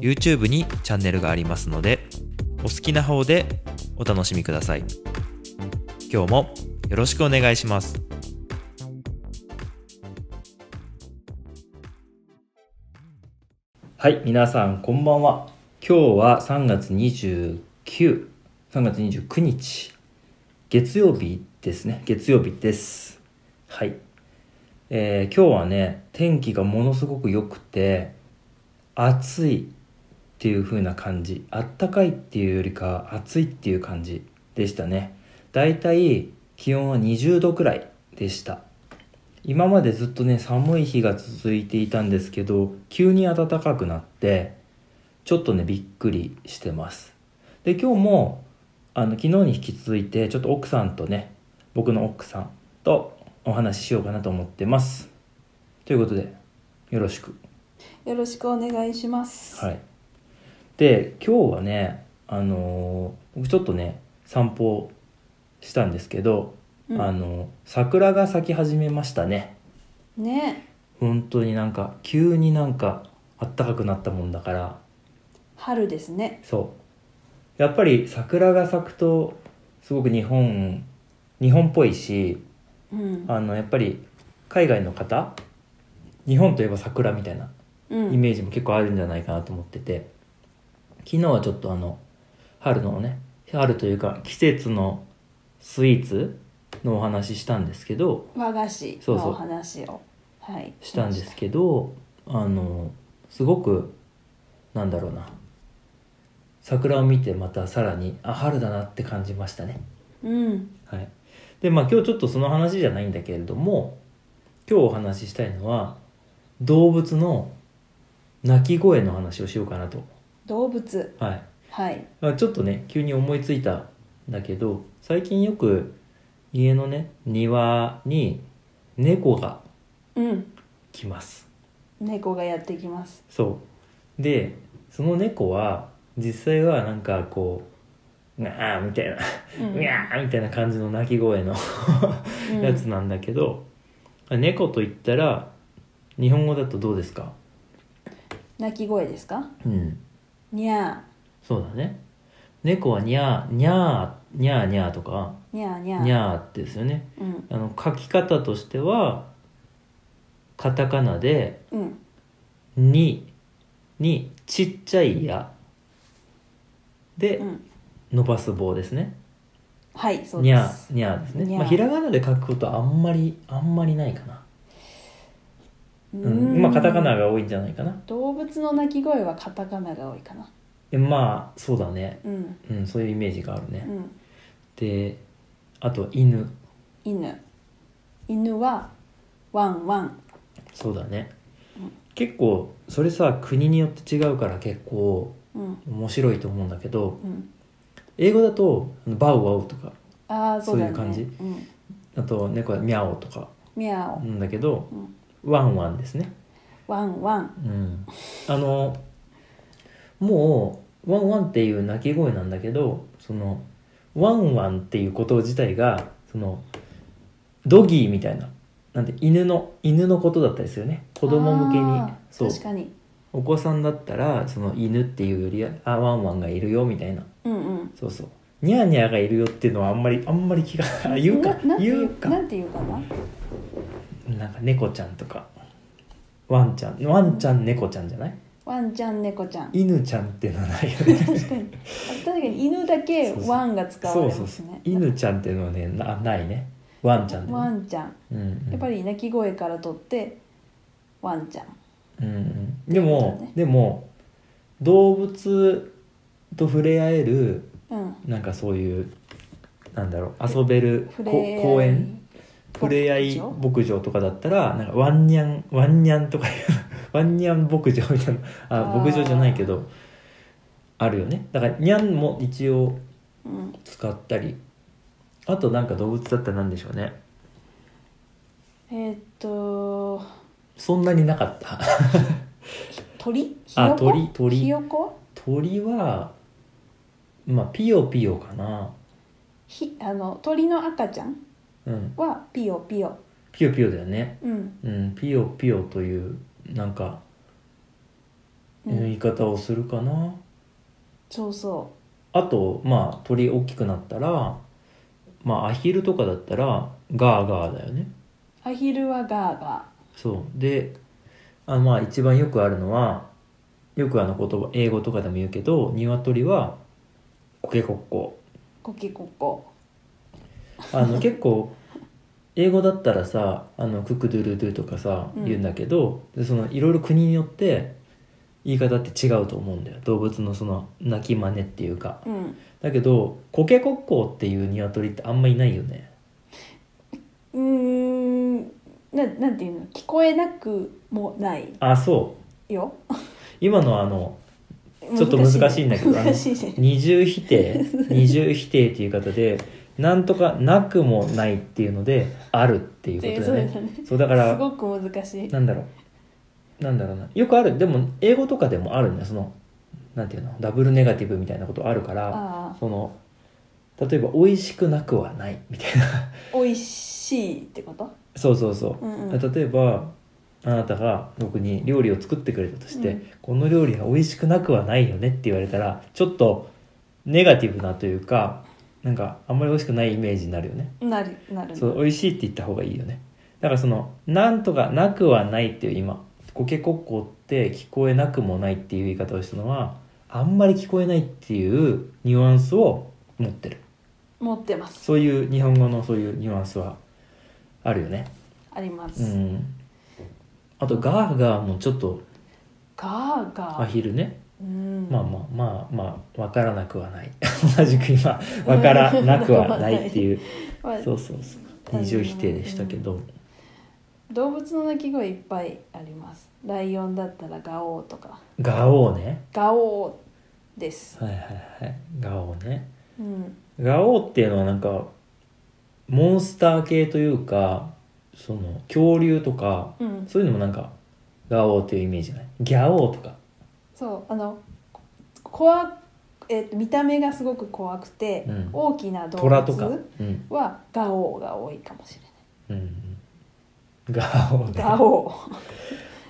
YouTube にチャンネルがありますのでお好きな方でお楽しみください。今日もよろしくお願いします。はい皆さんこんばんは。今日は3月293月29日月曜日ですね。月曜日です。はい。えー今日はね天気がものすごく良くて暑いっていう風な感じあったかいっていうよりか暑いっていう感じでしたね。だいたい気温は20度くらいでした。今までずっとね寒い日が続いていたんですけど急に暖かくなってちょっとねびっくりしてます。で今日もあの昨日に引き続いてちょっと奥さんとね僕の奥さんとお話ししようかなと思ってます。ということでよろしく。よろしくお願いします。はい。で、今日はね、あのー僕ちょっとね、散歩したんですけど、うんあの桜が咲き始めましたね。ね、本当になんか、急になんか、あったかくなったもんだから、春ですね。そう。やっぱり桜が咲くと、すごく日本、日本っぽいし、うん。あの、やっぱり、海外の方、日本といえば桜みたいなうん。イメージも結構あるんじゃないかなと思ってて昨日はちょっとあの春のね春というか季節のスイーツのお話ししたんですけど和菓子そうそうのお話を。はい。したんですけどあのすごくなんだろうな桜を見てまたさらにあ春だなって感じましたねうん。はいでまあ今日ちょっとその話じゃないんだけれども今日お話ししたいのは動物の鳴き声の話をしようかなと動物。はいはい。まあ、ちょっとね急に思いついたんだけど最近よく家のね庭に猫がうん。来ます猫がやってきます。そうでその猫は実際はなんかこう「ガー」みたいな「うんガー」みたいな感じの鳴き声のうんやつなんだけど、猫と言ったら日本語だとどうですか？鳴き声ですか？うんにゃそうだね猫はニャーニャーニャーニャーとかー。にゃーにゃー。ニャーってですよねうん。あの書き方としてはカタカナでうん。「に」にちっちゃい「や」でうん。伸ばす棒ですねはい、そうにゃ。ーにゃーですねにゃーまあ、ひらがなで書くことはあんまりあんまりないかなううんまあカタカナが多いんじゃないかな動物の鳴き声はカタカナが多いかな。えまあそうだねうん。うんそういうイメージがあるね、うん。であと犬犬。犬はワンワン。そうだね、結構それさ国によって違うから結構うん。面白いと思うんだけどうん。英語だと「バウワウ」とかああ、そうだね。いう感じうん。あと猫は「ミャオ」とかミャオ。なんだけどうん。「ワンワン」ですね。ワンワン。うん。あのもう「ワンワン」っていう鳴き声なんだけどその「ワンワン」っていうこと自体がその doggy みたいななんて犬の犬のことだったりするよね。子供向けに。そう。確かに。お子さんだったらその犬っていうよりはあワンワンがいるよみたいな。うんうん。そうそう。ニャーニャーがいるよっていうのはあんまりあんまり気が言うか。言うか。なんて言うかななんか猫ちゃんとか。ワンちゃん。ワンちゃん猫ちゃんじゃない？ワンちゃん猫ちゃん。犬ちゃんっていうのはないよね。確かに。あ確かに。犬だけそうそう。ワンが使わそうそうそう。れますね犬ちゃんっていうのはねなないね。ワンちゃんで、ね、ワンちゃん。うんうん、やっぱり鳴き声から取ってワンちゃん。うんうん、でそうも、だね。でも動物と触れ合えるうん。なんかそういうなんだろう遊べる公園？触れ合い牧場とかだったらなんかワンニャンワンニャンとかいう ワンニャン牧場みたいなあ牧場じゃないけどあるよね。だからにゃんも一応うん。使ったり。あとなんか動物だったら何でしょうね。えーっとそんなになかった。鳥？ひあよこ？鳥鳥。ひよこ？鳥はまあピヨピヨかな。ひあの鳥の赤ちゃん？はピヨピヨ。ピヨピヨだよね。うん。うん。ピヨピヨというなんかうん。言い方をするかな、そうそあとまあ鳥大きくなったらまあアヒルとかだったらガーガーだよね。うアヒルはガーガそう。であまあ一番よくあるのはよくあの言葉英語とかでも言うけど鶏はコケコッコ。ーコケコッコあの結構英語だったらさあのククドゥルドゥとかさうん。言うんだけど、でそのいろいろ国によって言い方って違うと思うんだよ。動物のその鳴き真似っていうか。うん。だけどコケコッコっていう鶏ってあんまいないよね。うーん。ななんていうの？聞こえなくもない。あそう。よ。今のあのちょっと難しいんだけどあの難しいね。二重否定。二重否定っていう言い方でなんとかなくもないっていうのであるっていうことだよね。そうだね。そうだからすごく難しい。なんだろう。なんだろうな。よくある。でも英語とかでもあるんだよ。そのなんていうの？ダブルネガティブみたいなことあるからあその例えば「美味しくなくはない」みたいな。あ美味しいってこと？そうそうそう、うんうん。例えばあなたが僕に料理を作ってくれたとして、うん。この料理は美味しくなくはないよねって言われたらちょっとネガティブなというかなんかあんまり美味しくないイメージになるよね。なるなるそう美味しいって言った方がいいよね。だからそのなんとかなくはないっていう今コケコッコって聞こえなくもないっていう言い方をしたのはあんまり聞こえないっていうニュアンスを持ってる。持ってます。そういう日本語のそういうニュアンスはあるよね。あります、うん。あとガーガーもちょっとガーガー。アヒルね。うんまあまあまあまあ分からなくはない。同じく今分からなくはないっていう。まあそうそうそう。二重否定でしたけど。動物の鳴き声いっぱいあります。ライオンだったらガオーとか。ガオーね。ガオーです。はいはいはい。ガオーね。うん。ガオーっていうのはなんかモンスター系というかその恐竜とかうん。そういうのもなんかガオーっていうイメージない？ギャオーとかそうあの怖えっと見た目がすごく怖くて、うん。大きな動虎とか。物うん。はガオーが多いかもしれうんガオー。ねないガオー。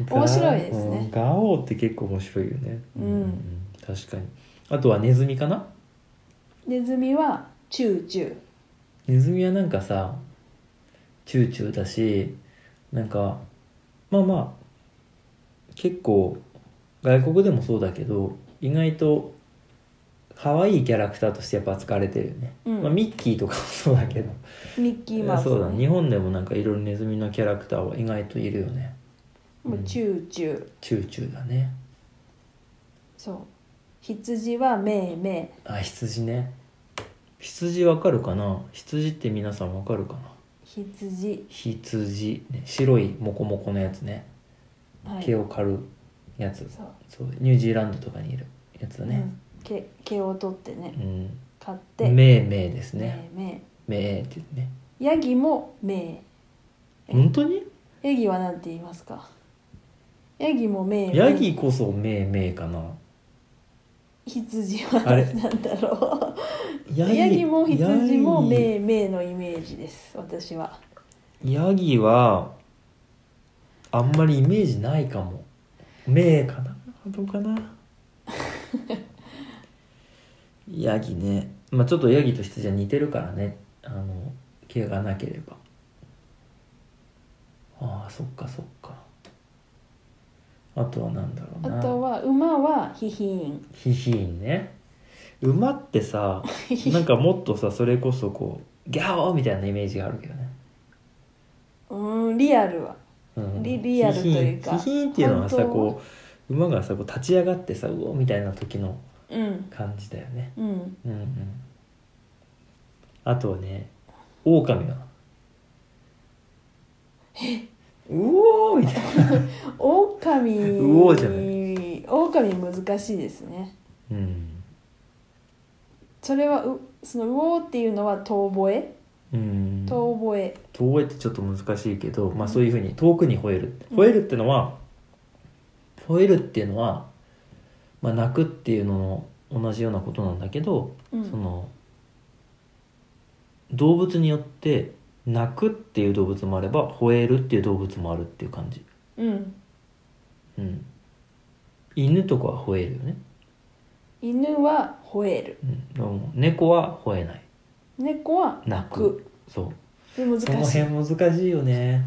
面白いですね。うんガオーって結構面白いよね。うん。確かに。あとはネズミかな？ネズミはチューチュー。ネズミはなんかさチューチューだしなんかまあまあ結構外国でもそうだけど意外と可愛いキャラクターとしてやっぱ扱われてるよね、うん。まあ、ミッキーとかもそうだけど。ミッキーマウス、そうだ日本でもなんかいろいろネズミのキャラクターは意外といるよね。もうチューチュー。チューチューだね。そう。羊はメーメあ羊ね。羊わかるかな？羊って皆さんわかるかな？ー羊。羊、ね、白いモコモコのやつね。はい。毛を刈るやつ、そう。ニュージーランドとかにいる。やつだね。うん、毛毛を取ってね。うん、刈って。メーメーですね。メーメメーって言ってね。ーヤギもメ本当に？ーヤギは何て言いますか？ヤギもメーメーヤギこそメーメーかな。羊はあれ。なんだろヤうヤギも羊もヤギメーメーのイメージです。私は。ヤギはあんまりイメージないかもメーかな。どうかな。ヤギね。まあちょっとヤギと羊は似てるからね。あの毛がなければ。ああそっかそっか。あとはなんだろうな。あとは馬はヒヒーン。ヒヒーンね。馬ってさ なんかもっとさそれこそこうギャオーみたいなイメージがあるけどね、うーんリアルは。うんリリアルというか。ヒヒーンっていうのはさこう馬がさこう立ち上がってさうおーみたいな時のうん。感じだよね。うん。うんうん。あとはね狼はうおーみたいな。狼。うおーじゃな狼難しいですね。うん。それはうその「うおー」っていうのは遠吠え？うん遠吠え。遠吠えってちょっと難しいけど、まあ、そういうふうに遠くに吠える。うん。吠えるってのは吠えるっていうのは、まあ、泣くっていうのの同じようなことなんだけど、うん。その動物によって泣くっていう動物もあれば吠えるっていう動物もあるっていう感じ、うん。うん、犬とかは吠えるよね、犬は吠える。うん、でも猫は吠えない。猫は泣くそう。で難しそのい辺難しいよね。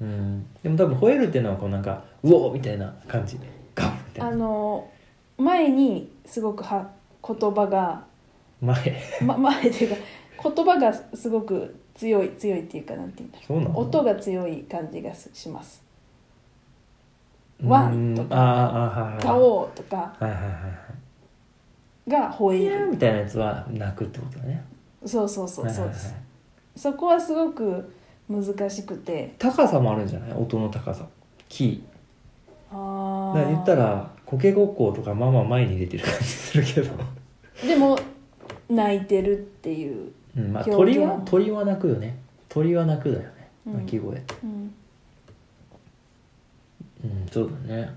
うん。でも多分吠えるっていうのはこうなんか「うおーみたいな感じ。ガンみたいあなの前にすごくは言葉が、前。ま、前というか言葉がすごく強い強いっていうかなんていうんだろそうなの？う音が強い感じがすします。ワンとか。ガオーとか。が吠える。みたいなやつは泣くってことだね。そうそうそうそうです、そこはすごく難しくて。高さもあるんじゃない？音の高さ。キあー。だから言ったーらコケごっことかまあまあ前に出てる感じするけど、でも泣いてるっていう、うんまあ、鳥は鳥は鳴くよね。鳥は鳴くだよね。うん。鳴き声。うん、うんそうだね。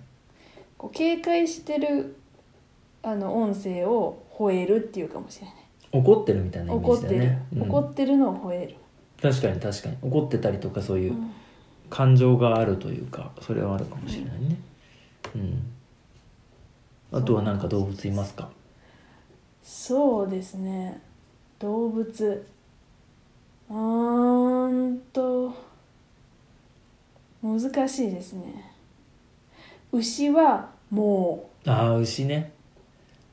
こう警戒してるあの音声を吠えるっていうかもしれない怒ってるみたいなイメー怒ってる。ジだよね、、うん。怒ってるのを吠える、確かに確かに。怒ってたりとかそういううん。感情があるというかそれはあるかもしれないね。うん。あとは何か動物いますか？そうですね。動物。うーんと難しいですね。牛はもああ牛ね。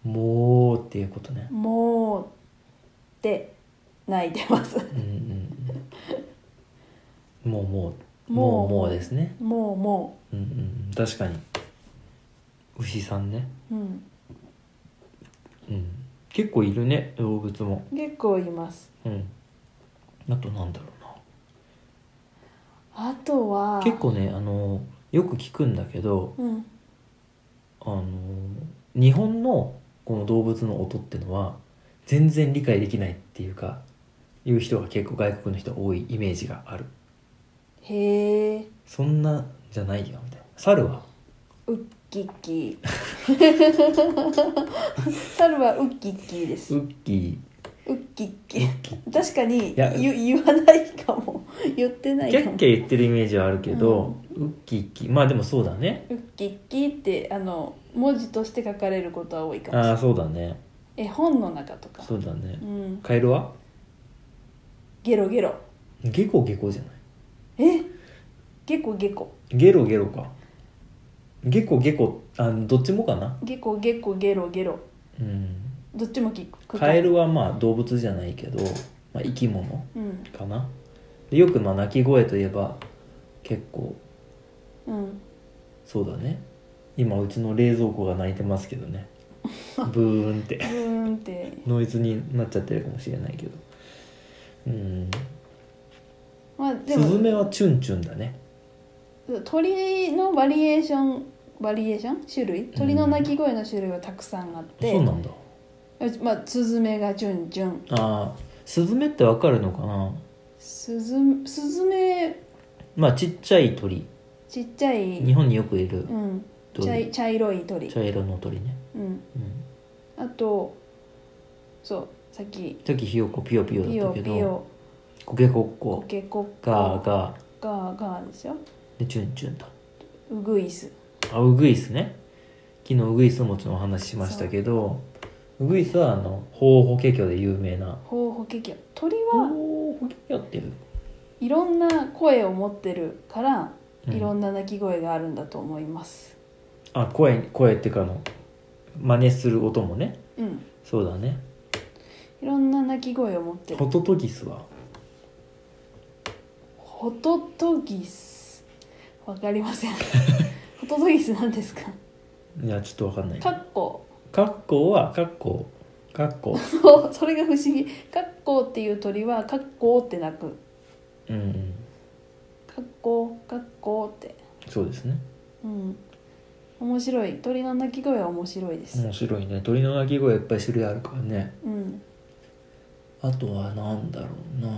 もうっていうことね。うもうって泣いてます。うんうんうん。もうもうもうもうですね。もうもう。んうんうん。確かに。牛さんね。う、うん、うん。結構いるね動物も。結構います。うん。あとなんだろうな。あとは。結構ねあのよく聞くんだけどうん。あの日本のこの動物の音ってのは全然理解できないっていうかいう人が結構外国の人多いイメージがある。へえ。そんなじゃないよみたいな。猿は？ウッキッキ 猿はウッキッキです。ウッキウッキッキ確かに言言わないかも。言ってないキャッキャ言ってるイメージはあるけど、ウッキッキまあでもそうだね。ウッキッキってあの文字として書かれることは多いかもしれああないそうだね絵本の中とか。そうだね。うん。カエルは？ゲロゲロ。ゲコゲコじゃない？え？ゲコゲコ。ゲロゲロか。ゲコゲコあどっちもかな？ゲコゲコゲロゲロ。うん。どっちも聞くカエルはまあ動物じゃないけど、まあ、生き物うん。かな。でよくまあ鳴き声といえば結構。うん。そうだね。今うちの冷蔵庫が鳴いてますけどねブーンって。ブーンって。ノイズになっちゃってるかもしれないけど。うん。まあでスズもメはチュンチュンだね。鳥のバリエーションバリエーション？種類？鳥の鳴き声の種類はたくさんあって、そうなんだ。まあスズメがチュンチュン。ああスズメってわかるのかな？スズスズメ。まあちっちゃい鳥。ちっちゃい。日本によくいるうん。鳥。茶い茶色い鳥。茶色の鳥ね、うん。うん、あとそうさっき。さっきひよこピヨピヨだったけどピヨコケコッコ。コケコッコ。ガーガガーガーですよ。ーでチュンチュンと。ウグイスあウグイスね。昨日ウグイスもちろんお話ししましたけどウグイスはあのホウホケキョで有名な。ホウホケキョ鳥ホはウホケキョっていう。いろんな声を持ってるからうん。いろんな鳴き声があるんだと思います。あ声声っていうかあの真似する音もね。うん。そうだね。いろんな鳴き声を持ってる。ホトトギスは？ホトトギス。わかりません。ホトトギスなんですか？いやちょっとわかんないカッコ。カッコウはカッコ。ウカッコ。ウそうそれが不思議。カッコっていう鳥はカッコって鳴く。うんうん。カッコカッコって。そうですね。うん面白い。鳥の鳴き声は面白いです。面白いね。鳥の鳴き声いっぱい種類あるからね。うん。あとは何だろうな。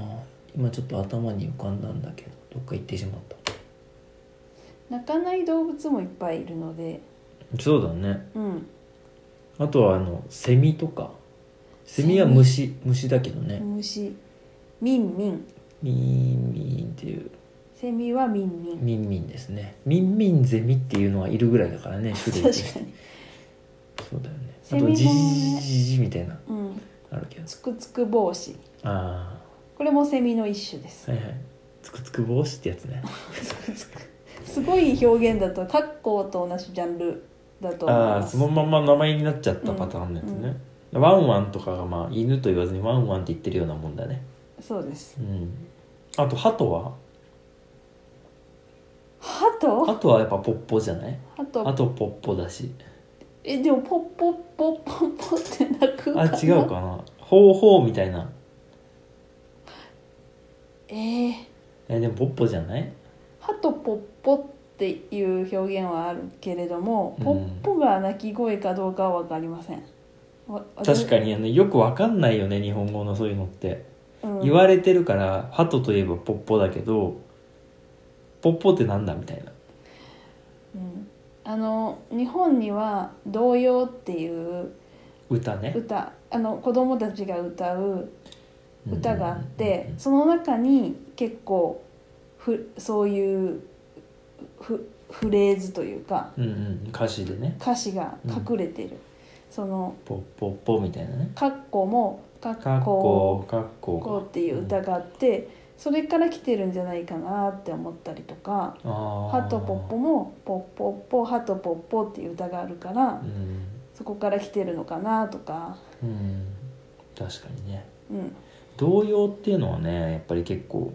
今ちょっと頭に浮かんだんだけど。どっか行ってしまった。泣かない動物もいっぱいいるので。そうだね。うん。あとはあのセミとか。セミは虫。虫だけどね。虫。ミンミン。ミンミンっていうセミはミンミン。ミンミンですね。ミンミンゼミっていうのはいるぐらいだからね 種類確かに。そうだよね。あセミもね。とジジジジみたいなうんあるけど。つくつく帽子あこれもセミの一種です。あはいはい。つくつく帽子ってやつね。すごい表現だとカッコウと同じジャンルだと思います。ああそのまま名前になっちゃったパターンのやつね、ワンワンとかがまあ犬と言わずにワンワンって言ってるようなもんだね。そうです。うん。あとハトは？ハトハトはやっぱポッポじゃない？ハトあとポッポだし。えでもポッポッポッポッポって鳴くかあな違うかな？ほうほうみたいな。えー、えでもポッポじゃない？ハトポッポっていう表現はあるけれども、うん。ポッポが鳴き声かどうかは分かりません。わ確か、にあのよくわかんないよね日本語のそういうのって、うん、言われてるからハトといえばポッポだけどポッポってなんだみたいな。うん、あの日本には「童謡」っていう歌ね。歌。あの子供たちが歌う歌があって、うんその中に結構ふそういうフフレーズというかうんうん。歌詞でね。歌詞が隠れてる、そのポッポッポみたいなね「カッコ」も「カかっッコこかっこ。こっていう歌があってそれから来てるんじゃないかなって思ったりとかあ「ー。ハトポッポ」も「ポッポッポハトポッポ」っていう歌があるからうん、そこから来てるのかなとか。うん、確かにね。うん。童謡っていうのはねやっぱり結構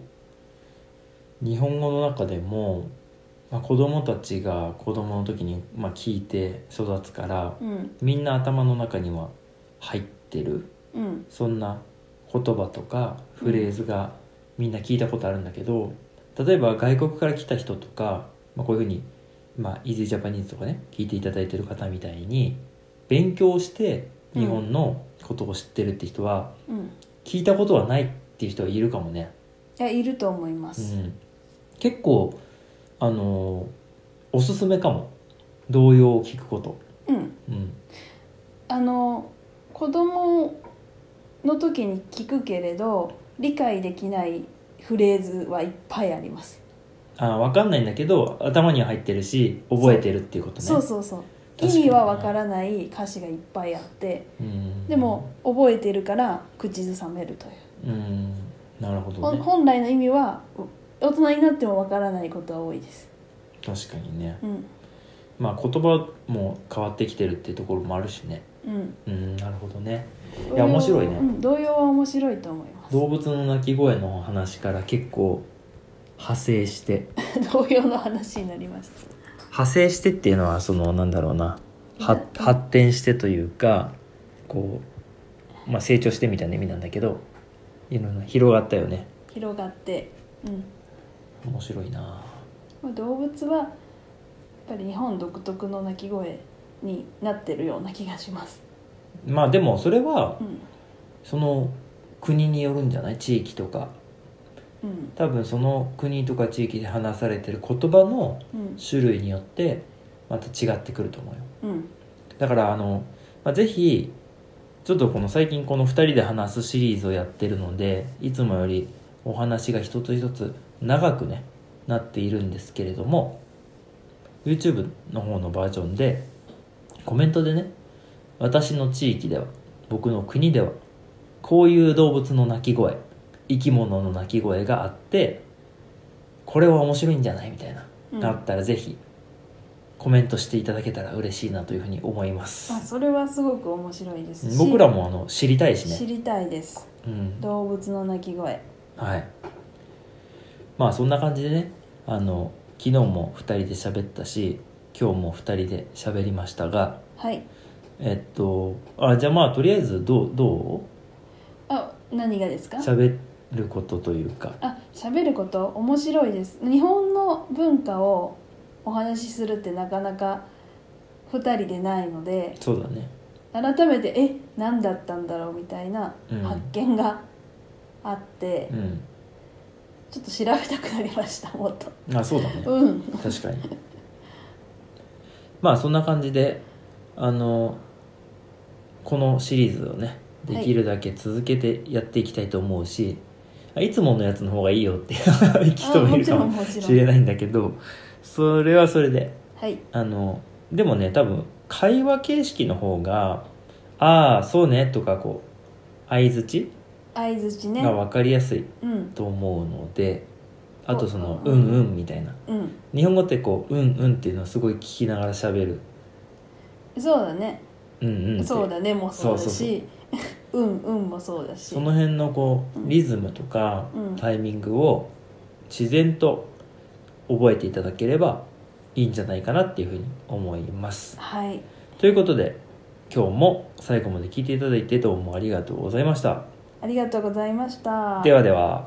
日本語の中でも、まあ、子供たちが子供の時に、まあ、聞いて育つからうん。みんな頭の中には入ってるうん。そんな言葉とかフレーズがみんな聞いたことあるんだけど例えば外国から来た人とか、まあ、こういうふうに「まあ、イージージャパニーズ」とかね聞いていただいてる方みたいに勉強して日本のことを知ってるって人は、うん。聞いたことはないっていう人はいるかもね、いやいると思いまうす、ん、結構あのーおすすめかも。童謡を聞くこと、うん、うん、あの子供の時に聞くけれど理解できないフレーズはいっぱいあります、あ分かんないんだけど頭には入ってるし覚えてるっていうことね。そう。そうそう意味はわからない歌詞がいっぱいあってうん。でも覚えてるから口ずさめるという、うん。なるほどね。本来の意味は大人になってもわからないことは多いです。確かにね。うん。まあ言葉も変わってきてるっていうところもあるしねうん。うんなるほどね。いや面白いね。うん、童謡は面白いと思います。動物の鳴き声の話から結構派生して。童謡の話になりました。派生してっていうのはそのなんだろうな。発展してというかこう、まあ、成長してみたいな意味なんだけどいろんな広がったよね。広がって、うん。面白いな。まあ、動物はやっぱり日本独特の鳴き声になってるような気がします、まあでもそれはうん。その国によるんじゃない？地域とか。うん。多分その国とか地域で話されてる言葉のうん。種類によってまた違ってくると思うよ。うん。だからあの、まあ、ぜひちょっとこの最近この2人で話すシリーズをやってるのでいつもよりお話が一つ一つ長くねなっているんですけれども YouTube の方のバージョンでコメントでね私の地域では僕の国ではこういう動物の鳴き声生き物の鳴き声があってこれは面白いんじゃないみたいな、うん。あったらぜひコメントしていただけたら嬉しいなというふうに思います。まあ、それはすごく面白いです。し僕らもあの知りたいしね。知りたいです。うん。動物の鳴き声。はい。まあそんな感じでねあの昨日も2人で喋ったし今日も2人で喋りましたがはい。えっとあじゃあまあとりあえずどうどあ何がですか？う喋ることというか。あ喋ること？面白いです。日本の文化をお話しするってなかなか2人でないのでそうだね。改めてえ何だったんだろうみたいなうん。発見があって、うん。ちょっと調べたくなりましたもっと。あそうだね。うん。確かにまあそんな感じであのこのシリーズをねできるだけ続けてやっていきたいと思うし、い、つものやつの方がいいよっていう人もいるかもしれないんだけどそれはそれではい。あのでもね多分会話形式の方が「ああそうね」とかこう相づち相づちね。が分かりやすいうん。と思うので、あとその「ううんんうん」みたいな。うん。日本語ってこう「うんうん」っていうのをすごい聞きながら喋る。そうだね「うんうん」って。そうだねもそうだそうそうし うんうんもそうだし。その辺のこううん。リズムとかうん。タイミングを自然と覚えていただければいいんじゃないかなっていうふうに思います。はい。ということで今日も最後まで聞いていただいてどうもありがとうございました。ありがとうございました。ではでは